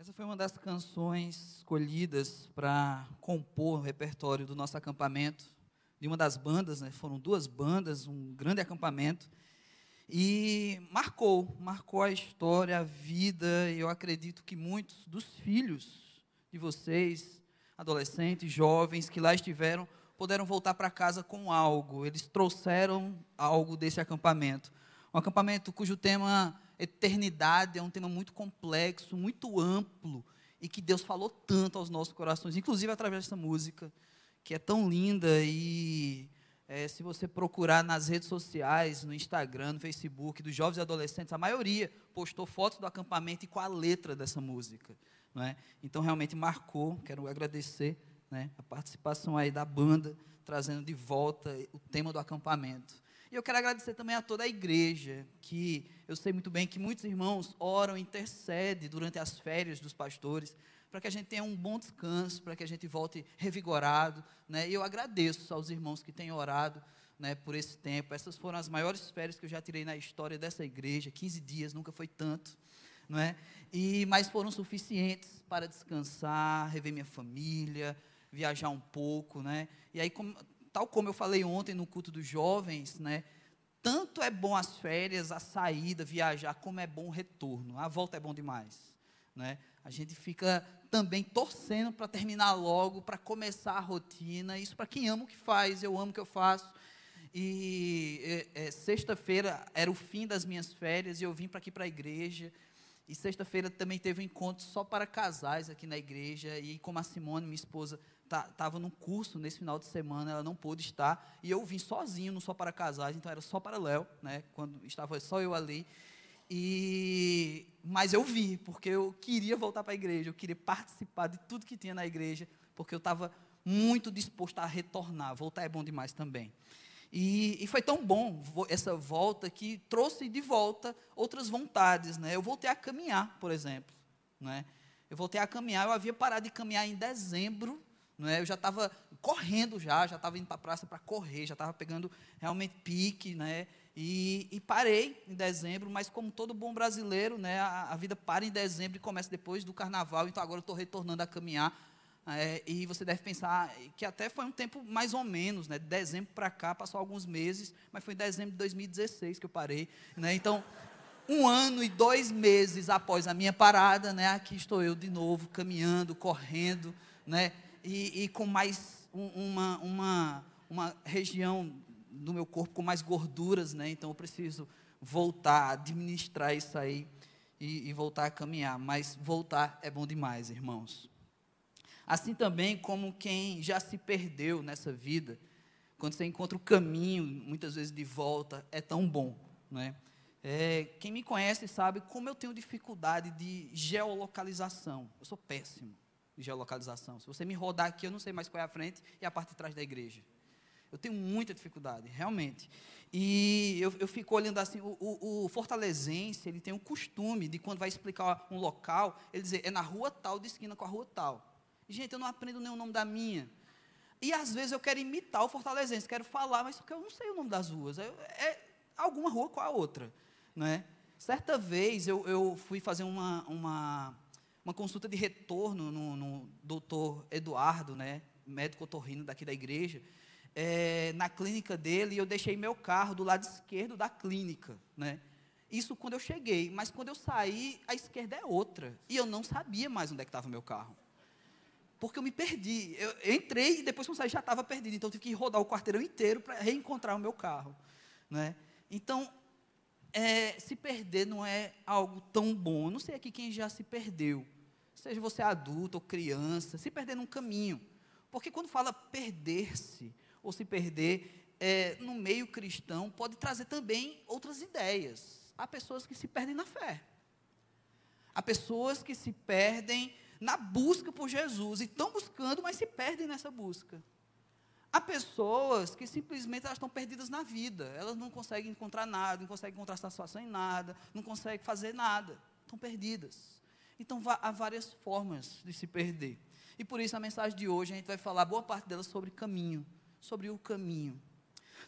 Essa foi uma das canções escolhidas para compor o repertório do nosso acampamento, de uma das bandas, né? foram duas bandas, um grande acampamento, e marcou, marcou a história, a vida, e eu acredito que muitos dos filhos de vocês, adolescentes, jovens que lá estiveram, puderam voltar para casa com algo, eles trouxeram algo desse acampamento. Um acampamento cujo tema eternidade é um tema muito complexo, muito amplo, e que Deus falou tanto aos nossos corações, inclusive através dessa música, que é tão linda. E é, se você procurar nas redes sociais, no Instagram, no Facebook, dos jovens e adolescentes, a maioria postou fotos do acampamento e com a letra dessa música. Não é? Então, realmente marcou. Quero agradecer né, a participação aí da banda, trazendo de volta o tema do acampamento. E eu quero agradecer também a toda a igreja, que eu sei muito bem que muitos irmãos oram, intercedem durante as férias dos pastores, para que a gente tenha um bom descanso, para que a gente volte revigorado. Né? E eu agradeço aos irmãos que têm orado né, por esse tempo. Essas foram as maiores férias que eu já tirei na história dessa igreja, 15 dias, nunca foi tanto. Não é? e, mas foram suficientes para descansar, rever minha família, viajar um pouco. Né? E aí, como, tal como eu falei ontem no culto dos jovens, né? Tanto é bom as férias, a saída, viajar, como é bom o retorno. A volta é bom demais, né? A gente fica também torcendo para terminar logo, para começar a rotina. Isso para quem ama o que faz, eu amo o que eu faço. E é, é, sexta-feira era o fim das minhas férias e eu vim para aqui para a igreja. E sexta-feira também teve um encontro só para casais aqui na igreja. E como a Simone, minha esposa, estava tá, num curso nesse final de semana, ela não pôde estar, e eu vim sozinho, não só para casais, então era só para Léo, né, quando estava só eu ali, e, mas eu vi, porque eu queria voltar para a igreja, eu queria participar de tudo que tinha na igreja, porque eu estava muito disposto a retornar, voltar é bom demais também. E, e, foi tão bom essa volta que trouxe de volta outras vontades, né? Eu voltei a caminhar, por exemplo, né? Eu voltei a caminhar, eu havia parado de caminhar em dezembro não é? Eu já estava correndo já, já estava indo para a praça para correr, já estava pegando realmente pique, né? E, e, parei em dezembro, mas como todo bom brasileiro, né, a, a, vida para em dezembro e começa depois do carnaval, então agora eu estou retornando a caminhar. É, e você deve pensar que até foi um tempo mais ou menos, né, de dezembro para cá, passou alguns meses, mas foi em dezembro de 2016 que eu parei. Né, então, um ano e dois meses após a minha parada, né, aqui estou eu de novo, caminhando, correndo, né, e, e com mais um, uma, uma, uma região do meu corpo com mais gorduras, né? Então eu preciso voltar, administrar isso aí e, e voltar a caminhar. Mas voltar é bom demais, irmãos. Assim também como quem já se perdeu nessa vida, quando você encontra o caminho, muitas vezes de volta, é tão bom, né? É, quem me conhece sabe como eu tenho dificuldade de geolocalização. Eu sou péssimo de geolocalização. Se você me rodar aqui, eu não sei mais qual é a frente e a parte de trás da igreja. Eu tenho muita dificuldade, realmente. E eu, eu fico olhando assim, o, o, o, fortalezense, ele tem o costume de quando vai explicar um local, ele dizer, é na rua tal, de esquina com a rua tal. Gente, eu não aprendo nem o nome da minha. E às vezes eu quero imitar o fortalezense, quero falar, mas eu não sei o nome das ruas. É, é alguma rua com a outra. Né? Certa vez eu, eu fui fazer uma, uma uma consulta de retorno no, no doutor Eduardo, né, médico otorrino daqui da igreja, é, na clínica dele, e eu deixei meu carro do lado esquerdo da clínica, né? Isso quando eu cheguei, mas quando eu saí, a esquerda é outra, e eu não sabia mais onde é que estava o meu carro. Porque eu me perdi. Eu, eu entrei e depois que eu saí já estava perdido, então eu tive que rodar o quarteirão inteiro para reencontrar o meu carro, né? Então, é, se perder não é algo tão bom. Eu não sei aqui quem já se perdeu seja você adulto ou criança, se perder num caminho. Porque quando fala perder-se, ou se perder é, no meio cristão, pode trazer também outras ideias. Há pessoas que se perdem na fé. Há pessoas que se perdem na busca por Jesus, e estão buscando, mas se perdem nessa busca. Há pessoas que simplesmente elas estão perdidas na vida, elas não conseguem encontrar nada, não conseguem encontrar satisfação em nada, não conseguem fazer nada, estão perdidas. Então há várias formas de se perder. E por isso a mensagem de hoje a gente vai falar boa parte dela sobre caminho, sobre o caminho.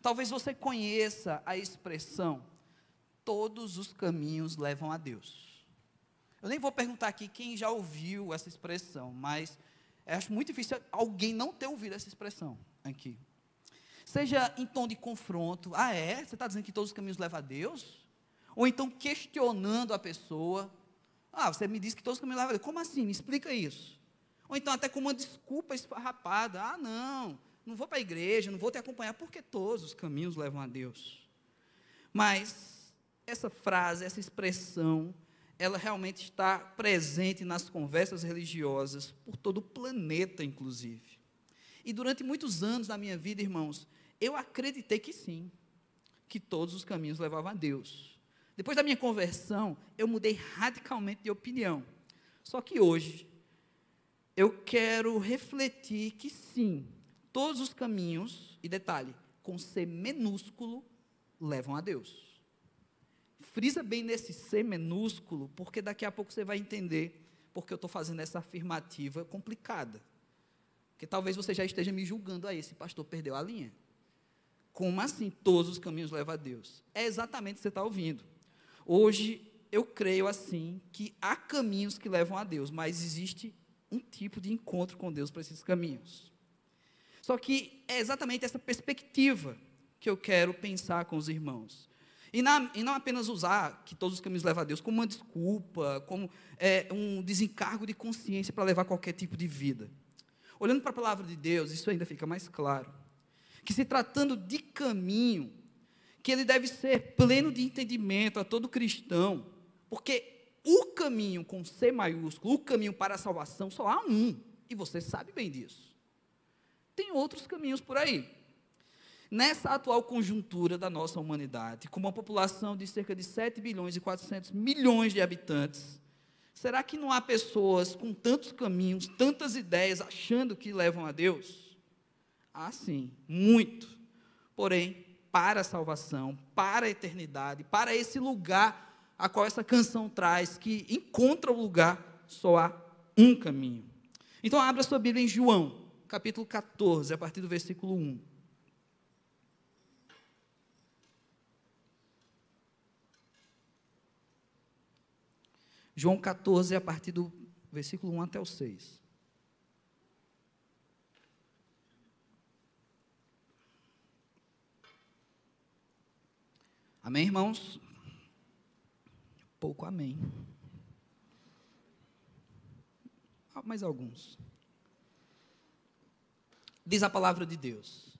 Talvez você conheça a expressão todos os caminhos levam a Deus. Eu nem vou perguntar aqui quem já ouviu essa expressão, mas acho muito difícil alguém não ter ouvido essa expressão aqui. Seja em tom de confronto, ah é? Você está dizendo que todos os caminhos levam a Deus? Ou então questionando a pessoa, ah, você me disse que todos os caminhos levam a Deus. Como assim? Me explica isso. Ou então até com uma desculpa esfarrapada, ah não, não vou para a igreja, não vou te acompanhar, porque todos os caminhos levam a Deus. Mas essa frase, essa expressão, ela realmente está presente nas conversas religiosas por todo o planeta, inclusive. E durante muitos anos da minha vida, irmãos, eu acreditei que sim, que todos os caminhos levavam a Deus. Depois da minha conversão, eu mudei radicalmente de opinião. Só que hoje, eu quero refletir que sim, todos os caminhos, e detalhe, com C minúsculo, levam a Deus. Frisa bem nesse C minúsculo, porque daqui a pouco você vai entender porque eu estou fazendo essa afirmativa complicada. Porque talvez você já esteja me julgando aí, esse pastor perdeu a linha. Como assim todos os caminhos levam a Deus? É exatamente o que você está ouvindo. Hoje, eu creio assim, que há caminhos que levam a Deus, mas existe um tipo de encontro com Deus para esses caminhos. Só que é exatamente essa perspectiva que eu quero pensar com os irmãos. E, na, e, não apenas usar que todos os caminhos levam a Deus como uma desculpa, como é, um desencargo de consciência para levar qualquer tipo de vida. Olhando para a palavra de Deus, isso ainda fica mais claro. Que se tratando de caminho, que ele deve ser pleno de entendimento a todo cristão, porque o caminho com C maiúsculo, o caminho para a salvação, só há um, e você sabe bem disso. Tem outros caminhos por aí. Nessa atual conjuntura da nossa humanidade, com uma população de cerca de 7 bilhões e 400 milhões de habitantes, será que não há pessoas com tantos caminhos, tantas ideias, achando que levam a Deus? Ah, sim, muito. Porém, para a salvação, para a eternidade, para esse lugar a qual essa canção traz, que encontra o lugar, só há um caminho. Então, abra sua Bíblia em João, capítulo 14, a partir do versículo 1. João 14, a partir do versículo 1 até o 6. Amém, irmãos? Pouco amém. Ah, mais alguns. Diz a palavra de Deus: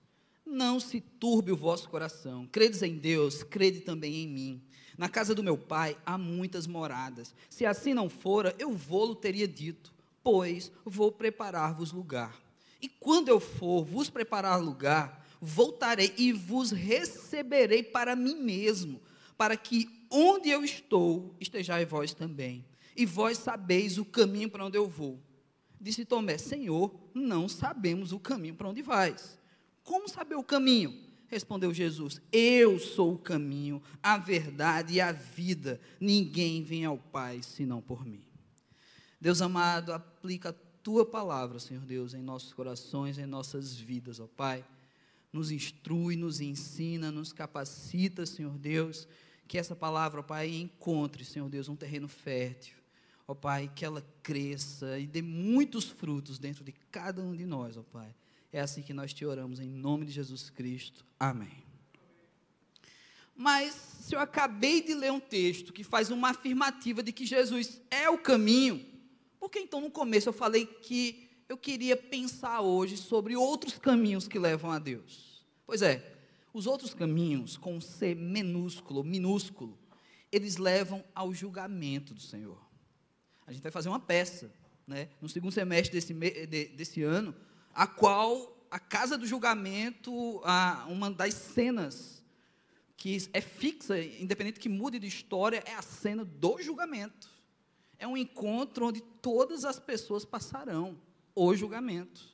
Não se turbe o vosso coração. Credes em Deus, crede também em mim. Na casa do meu pai há muitas moradas. Se assim não fora, eu vou-lo teria dito, pois vou preparar-vos lugar. E quando eu for vos preparar lugar, voltarei e vos receberei para mim mesmo, para que onde eu estou, estejais vós também. E vós sabeis o caminho para onde eu vou. Disse Tomé: Senhor, não sabemos o caminho para onde vais. Como saber o caminho? Respondeu Jesus: Eu sou o caminho, a verdade e a vida. Ninguém vem ao Pai senão por mim. Deus amado, aplica a tua palavra, Senhor Deus, em nossos corações, em nossas vidas, ó Pai. Nos instrui, nos ensina, nos capacita, Senhor Deus, que essa palavra, ó Pai, encontre, Senhor Deus, um terreno fértil. Ó Pai, que ela cresça e dê muitos frutos dentro de cada um de nós, ó Pai é assim que nós te oramos, em nome de Jesus Cristo. Amém. Mas, se eu acabei de ler um texto que faz uma afirmativa de que Jesus é o caminho, por que então no começo eu falei que eu queria pensar hoje sobre outros caminhos que levam a Deus? Pois é, os outros caminhos, com C minúsculo, minúsculo, eles levam ao julgamento do Senhor. A gente vai fazer uma peça, né, no segundo semestre desse, desse ano, a qual a casa do julgamento, a, uma das cenas que é fixa, independente que mude de história, é a cena do julgamento. É um encontro onde todas as pessoas passarão o julgamento.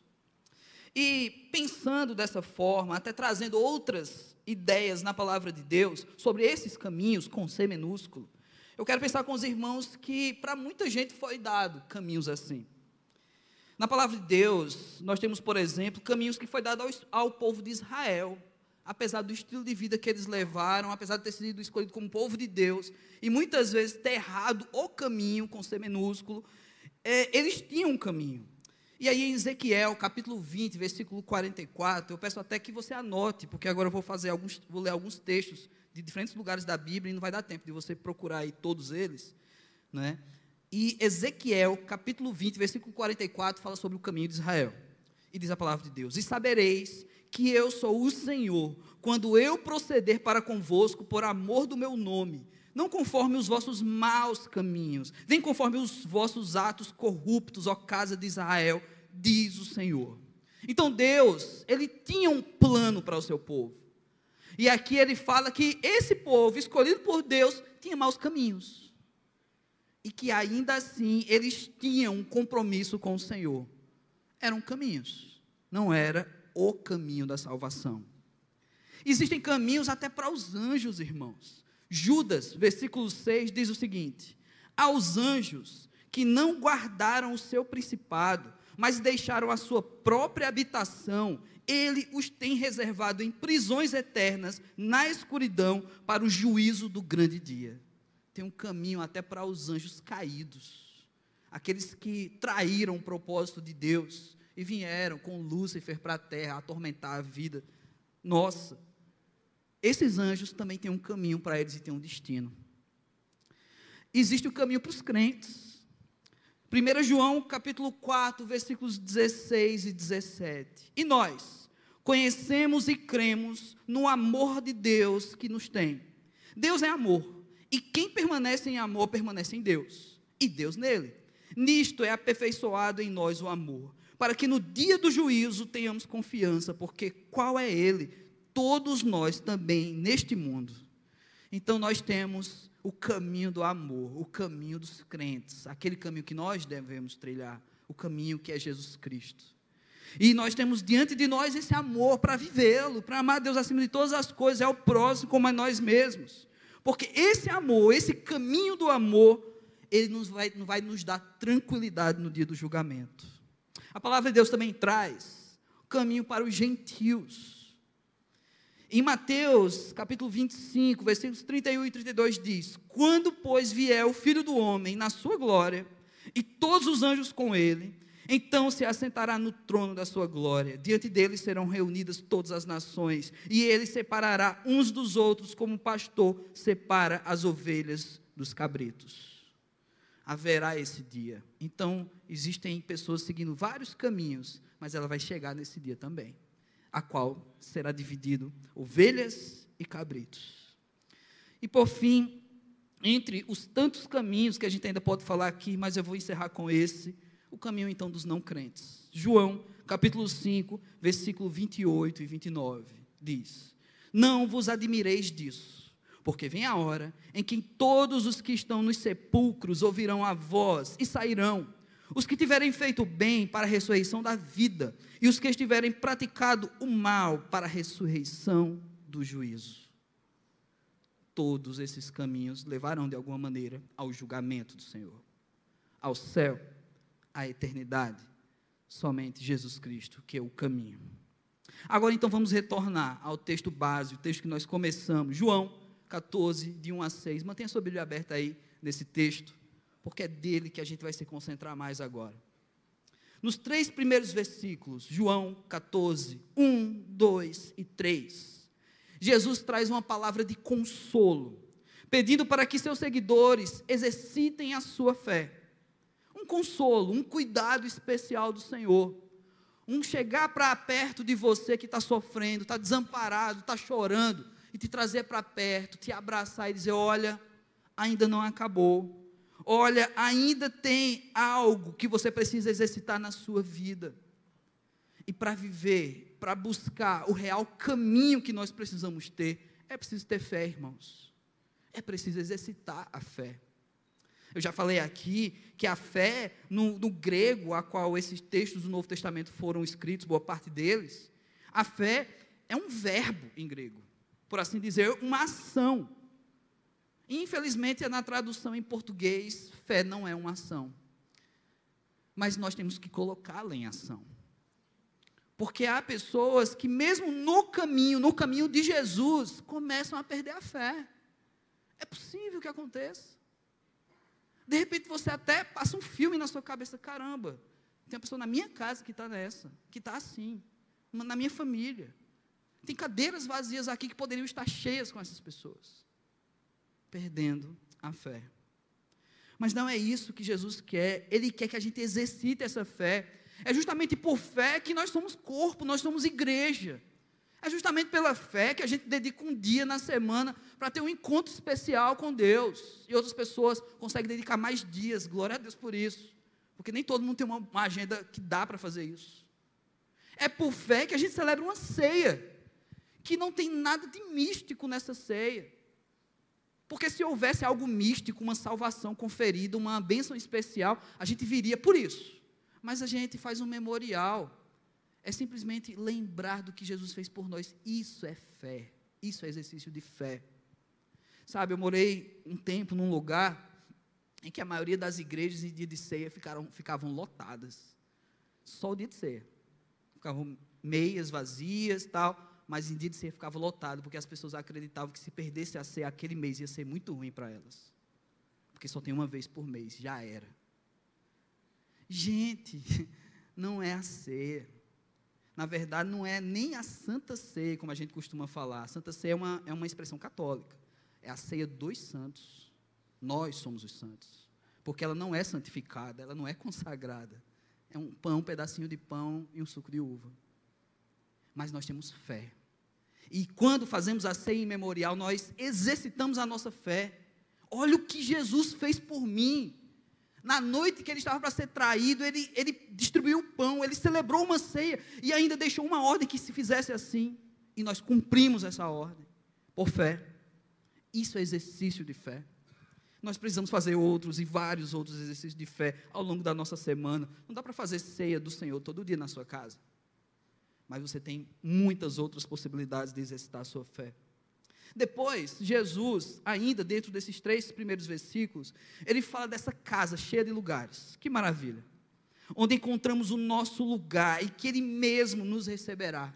E pensando dessa forma, até trazendo outras ideias na palavra de Deus sobre esses caminhos com C minúsculo, eu quero pensar com os irmãos que para muita gente foi dado caminhos assim. Na palavra de Deus, nós temos, por exemplo, caminhos que foi dado ao, ao povo de Israel, apesar do estilo de vida que eles levaram, apesar de ter sido escolhido como povo de Deus, e muitas vezes ter errado o caminho, com C minúsculo, é, eles tinham um caminho. E aí em Ezequiel, capítulo 20, versículo 44, eu peço até que você anote, porque agora eu vou fazer alguns, vou ler alguns textos de diferentes lugares da Bíblia e não vai dar tempo de você procurar aí todos eles, né? E Ezequiel, capítulo 20, versículo 44, fala sobre o caminho de Israel. E diz a palavra de Deus: E sabereis que eu sou o Senhor, quando eu proceder para convosco por amor do meu nome, não conforme os vossos maus caminhos, nem conforme os vossos atos corruptos, ó casa de Israel, diz o Senhor. Então Deus, ele tinha um plano para o seu povo. E aqui ele fala que esse povo, escolhido por Deus, tinha maus caminhos. E que ainda assim eles tinham um compromisso com o Senhor. Eram caminhos, não era o caminho da salvação. Existem caminhos até para os anjos, irmãos. Judas, versículo 6, diz o seguinte: Aos anjos que não guardaram o seu principado, mas deixaram a sua própria habitação, ele os tem reservado em prisões eternas, na escuridão, para o juízo do grande dia. Tem um caminho até para os anjos caídos, aqueles que traíram o propósito de Deus e vieram com Lúcifer para a terra atormentar a vida nossa. Esses anjos também têm um caminho para eles e têm um destino. Existe o caminho para os crentes. 1 João capítulo 4, versículos 16 e 17. E nós conhecemos e cremos no amor de Deus que nos tem. Deus é amor. E quem permanece em amor permanece em Deus. E Deus nele. Nisto é aperfeiçoado em nós o amor, para que no dia do juízo tenhamos confiança, porque qual é ele? todos nós também neste mundo. Então nós temos o caminho do amor, o caminho dos crentes, aquele caminho que nós devemos trilhar, o caminho que é Jesus Cristo. E nós temos diante de nós esse amor para vivê-lo, para amar Deus acima de todas as coisas, é o próximo como a nós mesmos. Porque esse amor, esse caminho do amor, ele nos vai, vai nos dar tranquilidade no dia do julgamento. A palavra de Deus também traz caminho para os gentios. Em Mateus, capítulo 25, versículos 31 e 32 diz: Quando, pois, vier o Filho do homem na sua glória, e todos os anjos com ele, então se assentará no trono da sua glória. Diante dele serão reunidas todas as nações, e ele separará uns dos outros, como o pastor separa as ovelhas dos cabritos. Haverá esse dia. Então, existem pessoas seguindo vários caminhos, mas ela vai chegar nesse dia também a qual será dividido ovelhas e cabritos. E por fim, entre os tantos caminhos que a gente ainda pode falar aqui, mas eu vou encerrar com esse, o caminho então dos não crentes. João, capítulo 5, versículo 28 e 29, diz: Não vos admireis disso, porque vem a hora em que todos os que estão nos sepulcros ouvirão a voz e sairão os que tiverem feito bem para a ressurreição da vida, e os que estiverem praticado o mal para a ressurreição do juízo. Todos esses caminhos levarão de alguma maneira ao julgamento do Senhor, ao céu, à eternidade. Somente Jesus Cristo, que é o caminho. Agora então vamos retornar ao texto base, o texto que nós começamos, João 14, de 1 a 6. Mantenha sua Bíblia aberta aí nesse texto porque é dele que a gente vai se concentrar mais agora. Nos três primeiros versículos, João 14, 1, 2 e 3, Jesus traz uma palavra de consolo, pedindo para que seus seguidores exercitem a sua fé. Consolo, um cuidado especial do Senhor. Um chegar para perto de você que está sofrendo, está desamparado, está chorando, e te trazer para perto, te abraçar e dizer: Olha, ainda não acabou Olha, ainda tem algo que você precisa exercitar na sua vida. E para viver, para buscar o real caminho que nós precisamos ter, é preciso ter fé, irmãos. É preciso exercitar a fé. Eu já falei aqui que a fé, no, no, grego, a qual esses textos do Novo Testamento foram escritos, boa parte deles, a fé é um verbo em grego, por assim dizer, uma ação. Infelizmente, na tradução em português, fé não é uma ação. Mas nós temos que colocá-la em ação. Porque há pessoas que, mesmo no caminho, no caminho de Jesus, começam a perder a fé. É possível que aconteça. De repente você até passa um filme na sua cabeça: caramba, tem uma pessoa na minha casa que está nessa, que está assim, na minha família. Tem cadeiras vazias aqui que poderiam estar cheias com essas pessoas, perdendo a fé. Mas não é isso que Jesus quer, Ele quer que a gente exercite essa fé é justamente por fé que nós somos corpo, nós somos igreja. É justamente pela fé que a gente dedica um dia na semana para ter um encontro especial com Deus. E outras pessoas conseguem dedicar mais dias. Glória a Deus por isso. Porque nem todo mundo tem uma, agenda que dá para fazer isso. É por fé que a gente celebra uma ceia. Que não tem nada de místico nessa ceia. Porque se houvesse algo místico, uma salvação conferida, uma bênção especial, a gente viria por isso mas a gente faz um memorial. É simplesmente lembrar do que Jesus fez por nós. Isso é fé. Isso é exercício de fé. Sabe, eu morei um tempo num lugar em que a maioria das igrejas em dia de ceia ficaram, ficavam lotadas. Só o dia de ceia. Ficavam meias vazias tal, mas em dia de ceia ficava lotado, porque as pessoas acreditavam que se perdesse a ceia aquele mês ia ser muito ruim para elas. Porque só tem uma vez por mês, já era. Gente, não é a ceia. Na verdade, não é nem a Santa Ceia, como a gente costuma falar. A Santa Ceia é uma, é uma expressão católica. É a ceia dos santos. Nós somos os santos. Porque ela não é santificada, ela não é consagrada. É um pão, um pedacinho de pão e um suco de uva. Mas nós temos fé. E quando fazemos a ceia em memorial, nós exercitamos a nossa fé. Olha o que Jesus fez por mim na noite que ele estava para ser traído, ele, ele distribuiu o pão, ele celebrou uma ceia e ainda deixou uma ordem que se fizesse assim. E nós cumprimos essa ordem, por fé. Isso é exercício de fé. Nós precisamos fazer outros e vários outros exercícios de fé ao longo da nossa semana. Não dá para fazer ceia do Senhor todo dia na sua casa. Mas você tem muitas outras possibilidades de exercitar a sua fé. Depois, Jesus, ainda dentro desses três primeiros versículos, ele fala dessa casa cheia de lugares. Que maravilha! Onde encontramos o nosso lugar e que Ele mesmo nos receberá.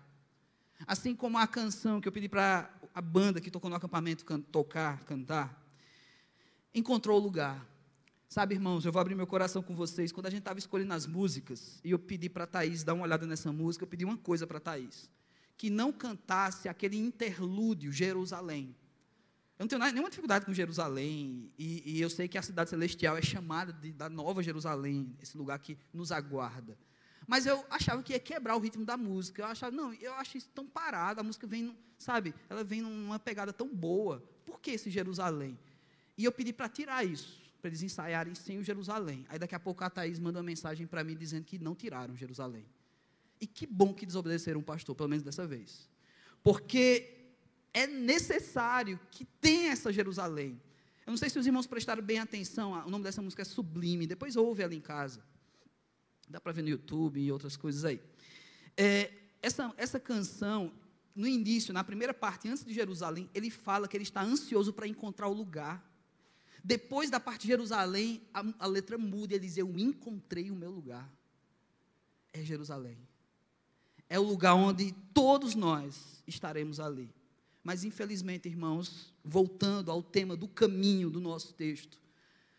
Assim como a canção que eu pedi para a banda que tocou no acampamento can tocar, cantar, encontrou o lugar. Sabe, irmãos, eu vou abrir meu coração com vocês. Quando a gente estava escolhendo as músicas, e eu pedi para a Thaís dar uma olhada nessa música, eu pedi uma coisa para a Thaís que não cantasse aquele interlúdio Jerusalém. Eu não tenho nenhuma dificuldade com Jerusalém, e, e eu sei que a cidade celestial é chamada de, da Nova Jerusalém, esse lugar que nos aguarda. Mas eu achava que ia quebrar o ritmo da música. Eu achava, não, eu acho isso tão parado, a música vem, sabe, ela vem numa pegada tão boa. Por que esse Jerusalém? E eu pedi para tirar isso, para eles ensaiarem sem o Jerusalém. Aí daqui a pouco a Thaís manda uma mensagem para mim dizendo que não tiraram Jerusalém. E que bom que desobedeceram o pastor, pelo menos dessa vez. Porque é necessário que tenha essa Jerusalém. Eu não sei se os irmãos prestaram bem atenção, o nome dessa música é Sublime, depois ouve ela em casa. Dá para ver no YouTube e outras coisas aí. É, essa, essa canção, no início, na primeira parte, antes de Jerusalém, ele fala que ele está ansioso para encontrar o lugar. Depois da parte de Jerusalém, a, a letra muda e ele diz: Eu encontrei o meu lugar. É Jerusalém é o lugar onde todos nós estaremos ali. Mas, infelizmente, irmãos, voltando ao tema do caminho do nosso texto,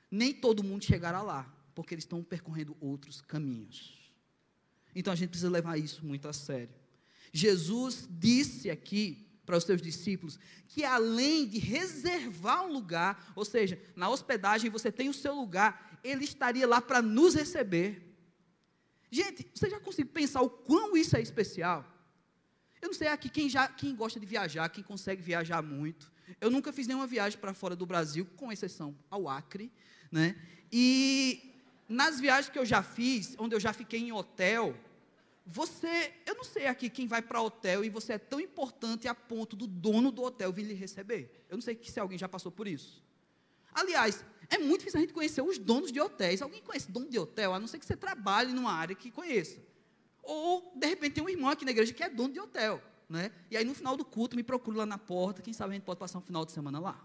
nem todo mundo chegará lá, porque eles estão percorrendo outros caminhos. Então a gente precisa levar isso muito a sério. Jesus disse aqui para os seus discípulos que além de reservar um lugar, ou seja, na hospedagem você tem o seu lugar, ele estaria lá para nos receber. Gente, você já consegue pensar o quão isso é especial? Eu não sei aqui quem, já, quem gosta de viajar, quem consegue viajar muito. Eu nunca fiz nenhuma viagem para fora do Brasil, com exceção ao Acre, né? E nas viagens que eu já fiz, onde eu já fiquei em hotel, você, eu não sei aqui quem vai para hotel e você é tão importante a ponto do dono do hotel vir lhe receber. Eu não sei se alguém já passou por isso. Aliás, é muito difícil a gente conhecer os donos de hotéis. Alguém conhece dono de hotel, a não ser que você trabalhe numa área que conheça. Ou, de repente, tem um irmão aqui na igreja que é dono de hotel. Né? E aí, no final do culto, me procura lá na porta. Quem sabe a gente pode passar um final de semana lá.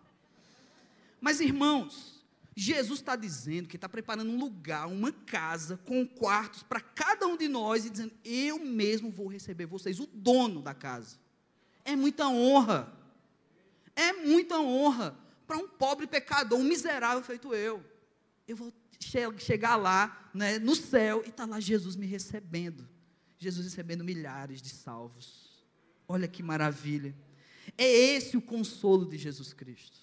Mas, irmãos, Jesus está dizendo que está preparando um lugar, uma casa com quartos para cada um de nós e dizendo: Eu mesmo vou receber vocês, o dono da casa. É muita honra. É muita honra para um pobre pecador, um miserável feito eu. Eu vou che chegar lá, né, no céu, e está lá Jesus me recebendo. Jesus recebendo milhares de salvos. Olha que maravilha. É esse o consolo de Jesus Cristo.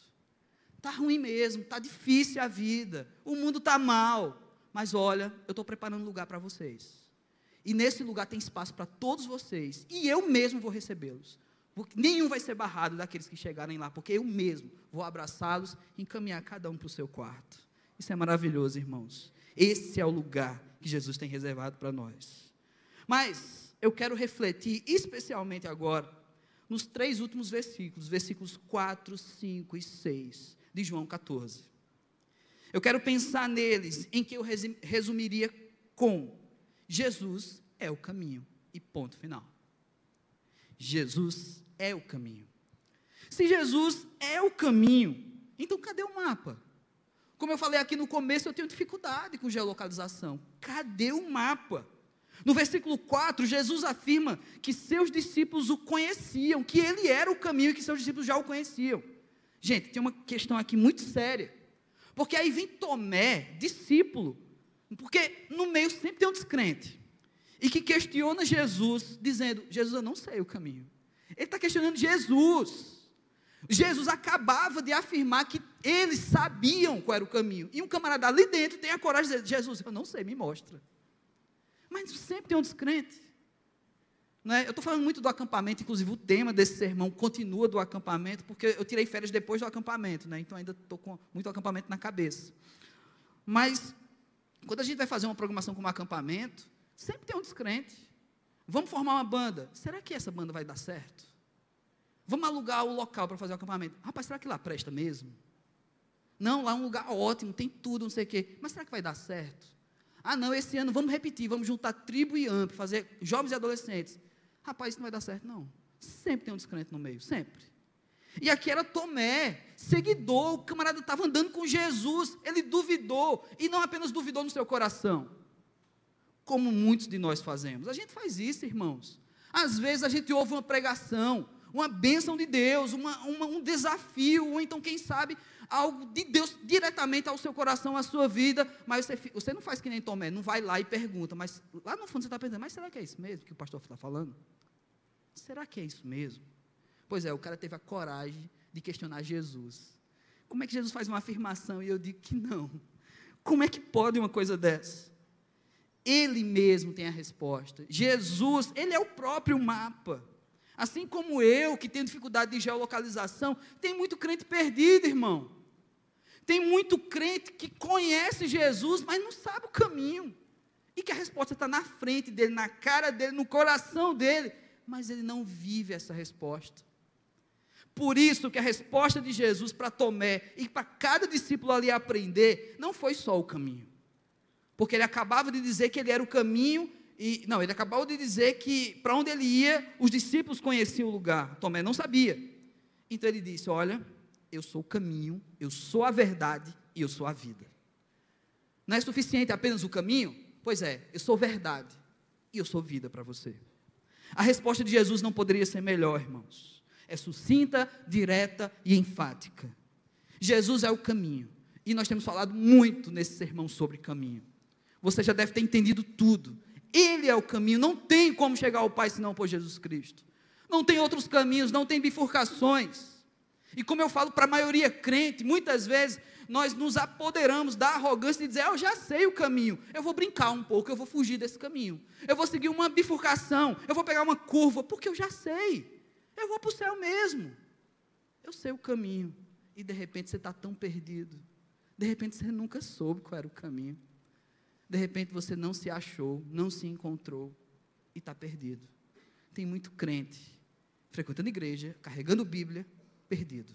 Está ruim mesmo, está difícil a vida, o mundo está mal. Mas olha, eu estou preparando um lugar para vocês. E nesse lugar tem espaço para todos vocês. E eu mesmo vou recebê-los. Nenhum vai ser barrado daqueles que chegarem lá, porque eu mesmo vou abraçá-los e encaminhar cada um para o seu quarto. Isso é maravilhoso, irmãos. Esse é o lugar que Jesus tem reservado para nós. Mas eu quero refletir especialmente agora nos três últimos versículos, versículos 4, 5 e 6 de João 14. Eu quero pensar neles, em que eu resumiria com: Jesus é o caminho, e ponto final. Jesus é o caminho. Se Jesus é o caminho, então cadê o mapa? Como eu falei aqui no começo, eu tenho dificuldade com geolocalização. Cadê o mapa? No versículo 4, Jesus afirma que seus discípulos o conheciam, que ele era o caminho e que seus discípulos já o conheciam. Gente, tem uma questão aqui muito séria. Porque aí vem Tomé, discípulo, porque no meio sempre tem um descrente, e que questiona Jesus, dizendo: Jesus, eu não sei o caminho. Ele está questionando Jesus. Jesus acabava de afirmar que eles sabiam qual era o caminho. E um camarada ali dentro tem a coragem de dizer: Jesus, eu não sei, me mostra. Mas sempre tem um descrente. É? Eu estou falando muito do acampamento, inclusive o tema desse sermão continua do acampamento, porque eu tirei férias depois do acampamento, né? então ainda estou com muito acampamento na cabeça. Mas, quando a gente vai fazer uma programação como acampamento, sempre tem um descrente. Vamos formar uma banda. Será que essa banda vai dar certo? Vamos alugar o local para fazer o acampamento. Rapaz, será que lá presta mesmo? Não, lá é um lugar ótimo, tem tudo, não sei o quê. Mas será que vai dar certo? Ah, não, esse ano vamos repetir, vamos juntar tribo e AMP, fazer jovens e adolescentes. Rapaz, isso não vai dar certo, não. Sempre tem um descrente no meio, sempre. E aqui era Tomé, seguidor, o camarada estava andando com Jesus, ele duvidou, e não apenas duvidou no seu coração, como muitos de nós fazemos. A gente faz isso, irmãos. Às vezes a gente ouve uma pregação, uma bênção de Deus, uma, uma, um desafio, ou então, quem sabe, algo de Deus diretamente ao seu coração, à sua vida, mas você, você não faz que nem Tomé, não vai lá e pergunta, mas lá no fundo você está pensando, mas será que é isso mesmo que o pastor está falando? Será que é isso mesmo? Pois é, o cara teve a coragem de questionar Jesus. Como é que Jesus faz uma afirmação e eu digo que não? Como é que pode uma coisa dessa? Ele mesmo tem a resposta. Jesus, ele é o próprio mapa. Assim como eu, que tenho dificuldade de geolocalização, tem muito crente perdido, irmão. Tem muito crente que conhece Jesus, mas não sabe o caminho. E que a resposta está na frente dele, na cara dele, no coração dele, mas ele não vive essa resposta. Por isso que a resposta de Jesus para Tomé e para cada discípulo ali aprender, não foi só o caminho. Porque ele acabava de dizer que ele era o caminho e não, ele acabou de dizer que para onde ele ia, os discípulos conheciam o lugar. Tomé não sabia. Então ele disse: Olha, eu sou o caminho, eu sou a verdade e eu sou a vida. Não é suficiente apenas o caminho? Pois é, eu sou verdade e eu sou vida para você. A resposta de Jesus não poderia ser melhor, irmãos. É sucinta, direta e enfática. Jesus é o caminho. E nós temos falado muito nesse sermão sobre caminho. Você já deve ter entendido tudo. Ele é o caminho, não tem como chegar ao Pai senão por Jesus Cristo. Não tem outros caminhos, não tem bifurcações. E como eu falo para a maioria crente, muitas vezes nós nos apoderamos da arrogância de dizer, ah, eu já sei o caminho, eu vou brincar um pouco, eu vou fugir desse caminho, eu vou seguir uma bifurcação, eu vou pegar uma curva, porque eu já sei, eu vou para o céu mesmo. Eu sei o caminho, e de repente você está tão perdido, de repente você nunca soube qual era o caminho. De repente você não se achou, não se encontrou e está perdido. Tem muito crente frequentando igreja, carregando Bíblia, perdido.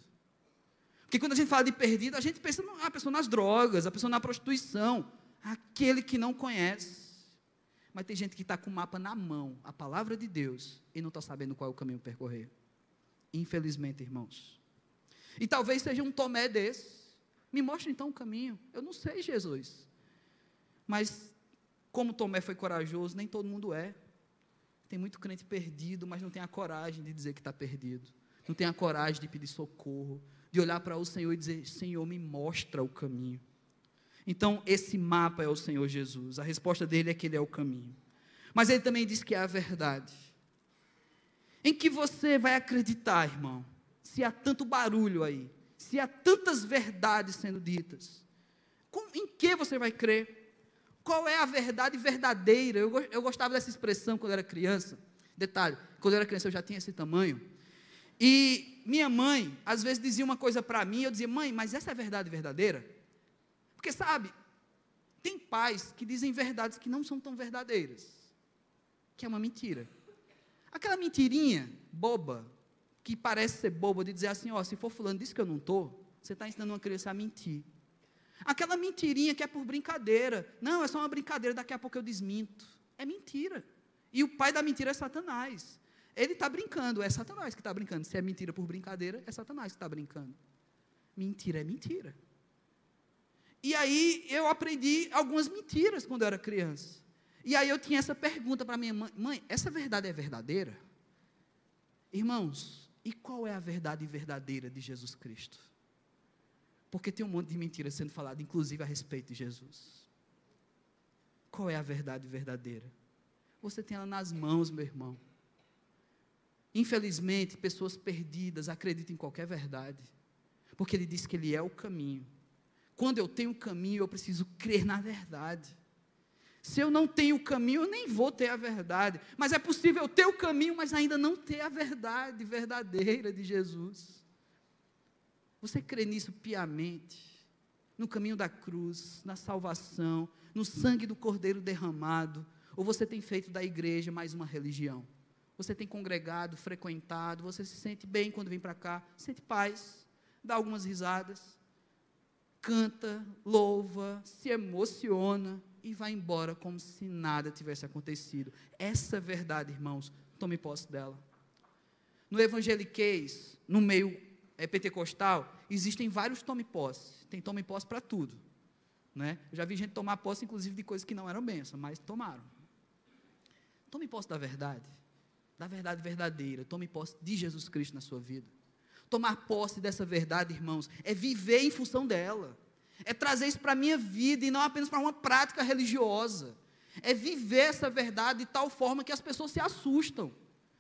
Porque quando a gente fala de perdido, a gente pensa a pessoa nas drogas, a pessoa na prostituição, aquele que não conhece. Mas tem gente que está com o mapa na mão, a palavra de Deus, e não está sabendo qual é o caminho percorrer. Infelizmente, irmãos. E talvez seja um Tomé desse, Me mostra então o caminho. Eu não sei, Jesus. Mas, como Tomé foi corajoso, nem todo mundo é. Tem muito crente perdido, mas não tem a coragem de dizer que está perdido. Não tem a coragem de pedir socorro, de olhar para o Senhor e dizer: Senhor, me mostra o caminho. Então, esse mapa é o Senhor Jesus. A resposta dele é que ele é o caminho. Mas ele também diz que é a verdade. Em que você vai acreditar, irmão? Se há tanto barulho aí, se há tantas verdades sendo ditas, em que você vai crer? Qual é a verdade verdadeira? Eu, eu gostava dessa expressão quando era criança. Detalhe, quando eu era criança eu já tinha esse tamanho. E minha mãe, às vezes, dizia uma coisa para mim, eu dizia, mãe, mas essa é a verdade verdadeira? Porque, sabe, tem pais que dizem verdades que não são tão verdadeiras, que é uma mentira. Aquela mentirinha boba, que parece ser boba, de dizer assim: ó, se for fulano disse que eu não estou, você está ensinando uma criança a mentir. Aquela mentirinha que é por brincadeira. Não, é só uma brincadeira, daqui a pouco eu desminto. É mentira. E o pai da mentira é Satanás. Ele está brincando, é Satanás que está brincando. Se é mentira por brincadeira, é Satanás que está brincando. Mentira é mentira. E aí eu aprendi algumas mentiras quando eu era criança. E aí eu tinha essa pergunta para minha mãe: mãe, essa verdade é verdadeira? Irmãos, e qual é a verdade verdadeira de Jesus Cristo? Porque tem um monte de mentiras sendo falado, inclusive a respeito de Jesus. Qual é a verdade verdadeira? Você tem ela nas mãos, meu irmão. Infelizmente, pessoas perdidas acreditam em qualquer verdade, porque ele diz que ele é o caminho. Quando eu tenho o caminho, eu preciso crer na verdade. Se eu não tenho o caminho, eu nem vou ter a verdade. Mas é possível ter o caminho, mas ainda não ter a verdade verdadeira de Jesus. Você crê nisso piamente? No caminho da cruz, na salvação, no sangue do Cordeiro derramado? Ou você tem feito da igreja mais uma religião? Você tem congregado, frequentado, você se sente bem quando vem para cá, sente paz, dá algumas risadas, canta, louva, se emociona, e vai embora como se nada tivesse acontecido. Essa é verdade, irmãos, tome posse dela. No evangeliquez, no meio é, pentecostal, existem vários tome posse. Tem tome posse para tudo. Né? Eu já vi gente tomar posse, inclusive, de coisas que não eram bênçãos, mas tomaram. Tome posse da verdade, da verdade verdadeira. Tome posse de Jesus Cristo na sua vida. Tomar posse dessa verdade, irmãos, é viver em função dela é trazer isso para a minha vida e não apenas para uma prática religiosa. É viver essa verdade de tal forma que as pessoas se assustam.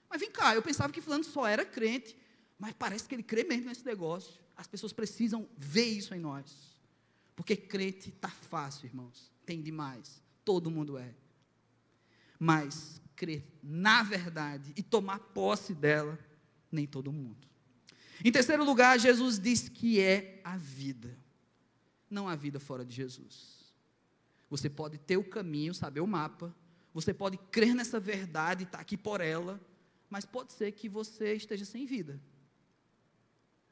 Mas vem cá, eu pensava que fulano só era crente, mas parece que ele crê mesmo nesse negócio. As pessoas precisam ver isso em nós. Porque crente está fácil, irmãos. Tem demais. Todo mundo é. Mas crer na verdade e tomar posse dela, nem todo mundo. Em terceiro lugar, Jesus diz que é a vida não há vida fora de Jesus. Você pode ter o caminho, saber o mapa, você pode crer nessa verdade, estar tá aqui por ela, mas pode ser que você esteja sem vida.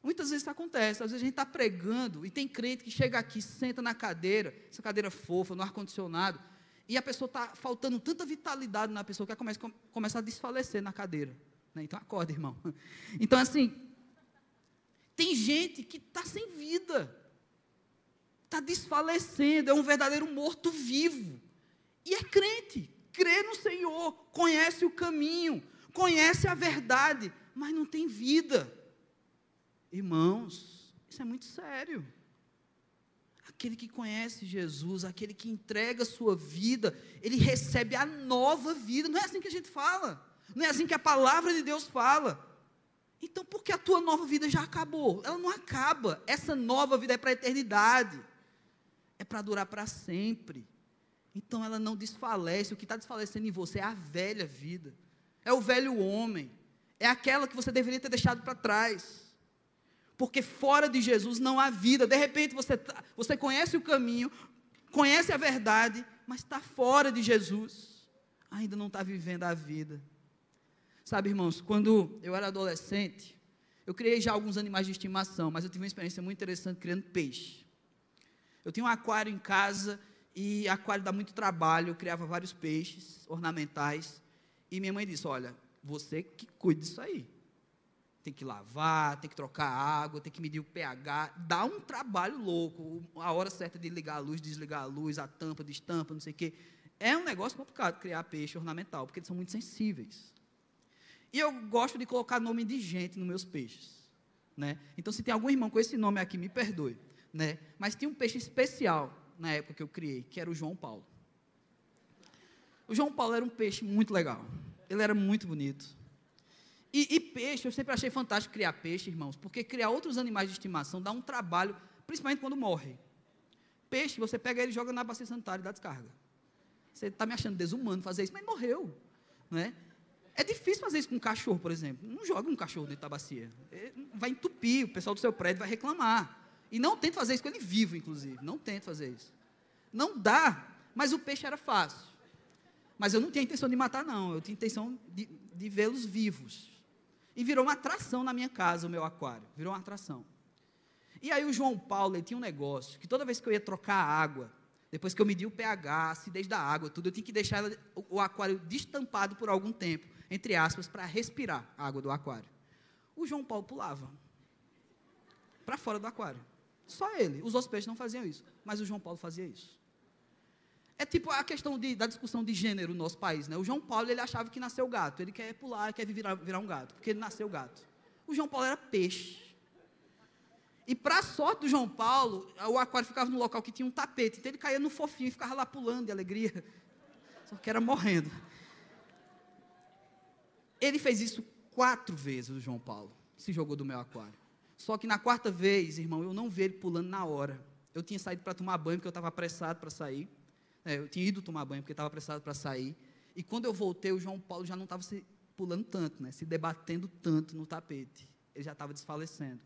Muitas vezes isso acontece, às vezes a gente está pregando e tem crente que chega aqui, senta na cadeira, essa cadeira fofa, no ar-condicionado, e a pessoa está faltando tanta vitalidade na pessoa que ela começa, começa a desfalecer na cadeira. Né? Então acorda, irmão. Então, assim, tem gente que está sem vida está desfalecendo, é um verdadeiro morto-vivo. E é crente, crê no Senhor, conhece o caminho, conhece a verdade, mas não tem vida. Irmãos, isso é muito sério. Aquele que conhece Jesus, aquele que entrega a sua vida, ele recebe a nova vida. Não é assim que a gente fala. Não é assim que a palavra de Deus fala. Então, por que a tua nova vida já acabou? Ela não acaba. Essa nova vida é para a eternidade é para durar para sempre. Então ela não desfalece. O que está desfalecendo em você é a velha vida, é o velho homem, é aquela que você deveria ter deixado para trás. Porque fora de Jesus não há vida. De repente você, tá, você conhece o caminho, conhece a verdade, mas está fora de Jesus. Ainda não está vivendo a vida. Sabe, irmãos, quando eu era adolescente, eu criei já alguns animais de estimação, mas eu tive uma experiência muito interessante criando peixe. Eu tinha um aquário em casa e aquário dá muito trabalho, eu criava vários peixes ornamentais. E minha mãe disse: Olha, você que cuida disso aí. Tem que lavar, tem que trocar água, tem que medir o pH, dá um trabalho louco. A hora certa de ligar a luz, desligar a luz, a tampa, destampa, não sei o quê. É um negócio complicado criar peixe ornamental, porque eles são muito sensíveis. E eu gosto de colocar nome de gente nos meus peixes. Né? Então, se tem algum irmão com esse nome aqui, me perdoe. Né? Mas tinha um peixe especial na época que eu criei, que era o João Paulo. O João Paulo era um peixe muito legal. Ele era muito bonito. E, e, peixe, eu sempre achei fantástico criar peixe, irmãos, porque criar outros animais de estimação dá um trabalho, principalmente quando morre. Peixe, você pega ele e joga na bacia sanitária e dá descarga. Você está me achando desumano fazer isso, mas morreu. Né? É difícil fazer isso com um cachorro, por exemplo. Não joga um cachorro dentro da bacia. Ele vai entupir, o pessoal do seu prédio vai reclamar. E não tente fazer isso com ele vivo, inclusive. Não tente fazer isso. Não dá, mas o peixe era fácil. Mas eu não tinha intenção de matar, não. Eu tinha intenção de, de vê-los vivos. E virou uma atração na minha casa, o meu aquário. Virou uma atração. E aí o João Paulo, ele tinha um negócio, que toda vez que eu ia trocar água, depois que eu medi o pH, a acidez da água, tudo, eu tinha que deixar o aquário destampado por algum tempo, entre aspas, para respirar a água do aquário. O João Paulo pulava para fora do aquário. Só ele. Os outros peixes não faziam isso. Mas o João Paulo fazia isso. É tipo a questão de, da discussão de gênero no nosso país. Né? O João Paulo ele achava que nasceu gato. Ele quer pular, quer virar, virar um gato, porque ele nasceu gato. O João Paulo era peixe. E para sorte do João Paulo, o aquário ficava no local que tinha um tapete. Então ele caía no fofinho e ficava lá pulando de alegria. Só que era morrendo. Ele fez isso quatro vezes, o João Paulo. Se jogou do meu aquário. Só que na quarta vez, irmão, eu não vi ele pulando na hora. Eu tinha saído para tomar banho, porque eu estava apressado para sair. É, eu tinha ido tomar banho, porque estava apressado para sair. E quando eu voltei, o João Paulo já não estava se pulando tanto, né, se debatendo tanto no tapete. Ele já estava desfalecendo.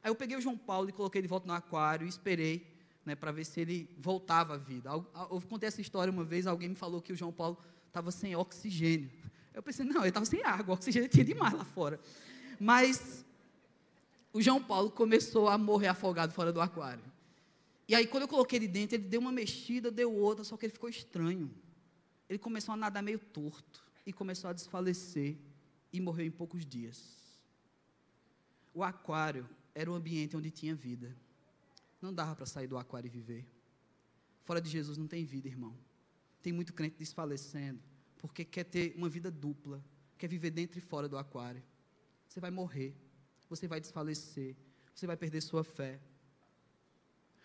Aí eu peguei o João Paulo e coloquei de volta no aquário e esperei né, para ver se ele voltava à vida. Eu contei essa história uma vez, alguém me falou que o João Paulo estava sem oxigênio. Eu pensei, não, ele estava sem água, o oxigênio tinha demais lá fora. Mas o João Paulo começou a morrer afogado fora do aquário. E aí, quando eu coloquei ele dentro, ele deu uma mexida, deu outra, só que ele ficou estranho. Ele começou a nadar meio torto e começou a desfalecer e morreu em poucos dias. O aquário era o ambiente onde tinha vida. Não dava para sair do aquário e viver. Fora de Jesus não tem vida, irmão. Tem muito crente desfalecendo, porque quer ter uma vida dupla, quer viver dentro e fora do aquário. Você vai morrer você vai desfalecer, você vai perder sua fé.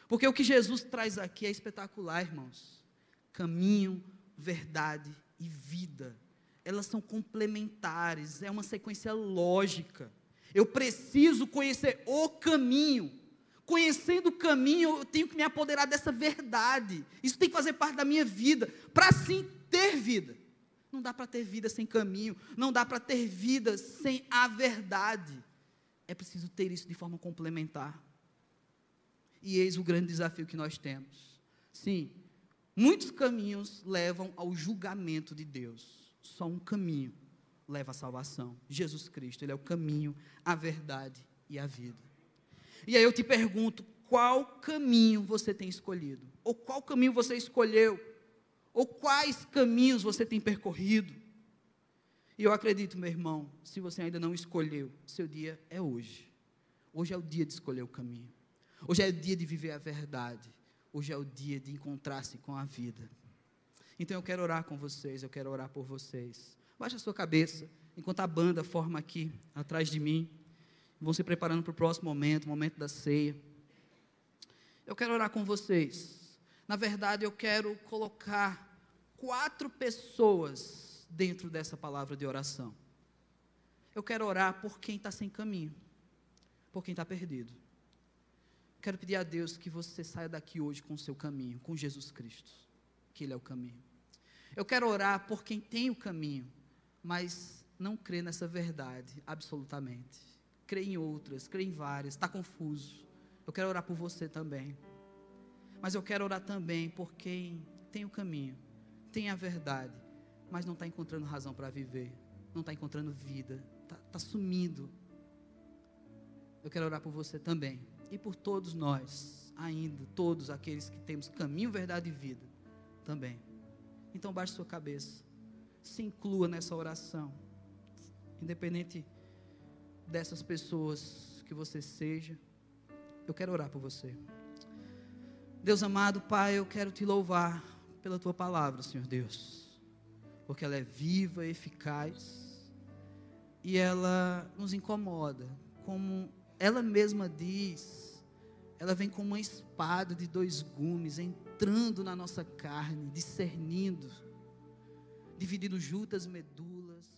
Porque o que Jesus traz aqui é espetacular, irmãos. Caminho, verdade e vida. Elas são complementares, é uma sequência lógica. Eu preciso conhecer o caminho. Conhecendo o caminho, eu tenho que me apoderar dessa verdade. Isso tem que fazer parte da minha vida, para sim ter vida. Não dá para ter vida sem caminho, não dá para ter vida sem a verdade é preciso ter isso de forma complementar. E eis o grande desafio que nós temos. Sim, muitos caminhos levam ao julgamento de Deus. Só um caminho leva à salvação. Jesus Cristo, Ele é o caminho, a verdade e a vida. E aí eu te pergunto: qual caminho você tem escolhido? Ou qual caminho você escolheu? Ou quais caminhos você tem percorrido? E eu acredito, meu irmão, se você ainda não escolheu, seu dia é hoje. Hoje é o dia de escolher o caminho. Hoje é o dia de viver a verdade. Hoje é o dia de encontrar-se com a vida. Então eu quero orar com vocês, eu quero orar por vocês. Baixa a sua cabeça, enquanto a banda forma aqui atrás de mim. Vão se preparando para o próximo momento, o momento da ceia. Eu quero orar com vocês. Na verdade, eu quero colocar quatro pessoas dentro dessa palavra de oração. Eu quero orar por quem está sem caminho, por quem está perdido. Quero pedir a Deus que você saia daqui hoje com o seu caminho, com Jesus Cristo, que Ele é o caminho. Eu quero orar por quem tem o caminho, mas não crê nessa verdade absolutamente. Crê em outras, crê em várias, está confuso. Eu quero orar por você também. Mas eu quero orar também por quem tem o caminho, tem a verdade mas não está encontrando razão para viver, não está encontrando vida, está tá sumindo. Eu quero orar por você também e por todos nós, ainda, todos aqueles que temos caminho, verdade e vida também. Então baixe sua cabeça, se inclua nessa oração, independente dessas pessoas que você seja. Eu quero orar por você. Deus amado, Pai, eu quero te louvar pela tua palavra, Senhor Deus, porque ela é viva, eficaz e ela nos incomoda, como ela mesma diz, ela vem como uma espada de dois gumes, entrando na nossa carne, discernindo, dividindo juntas medulas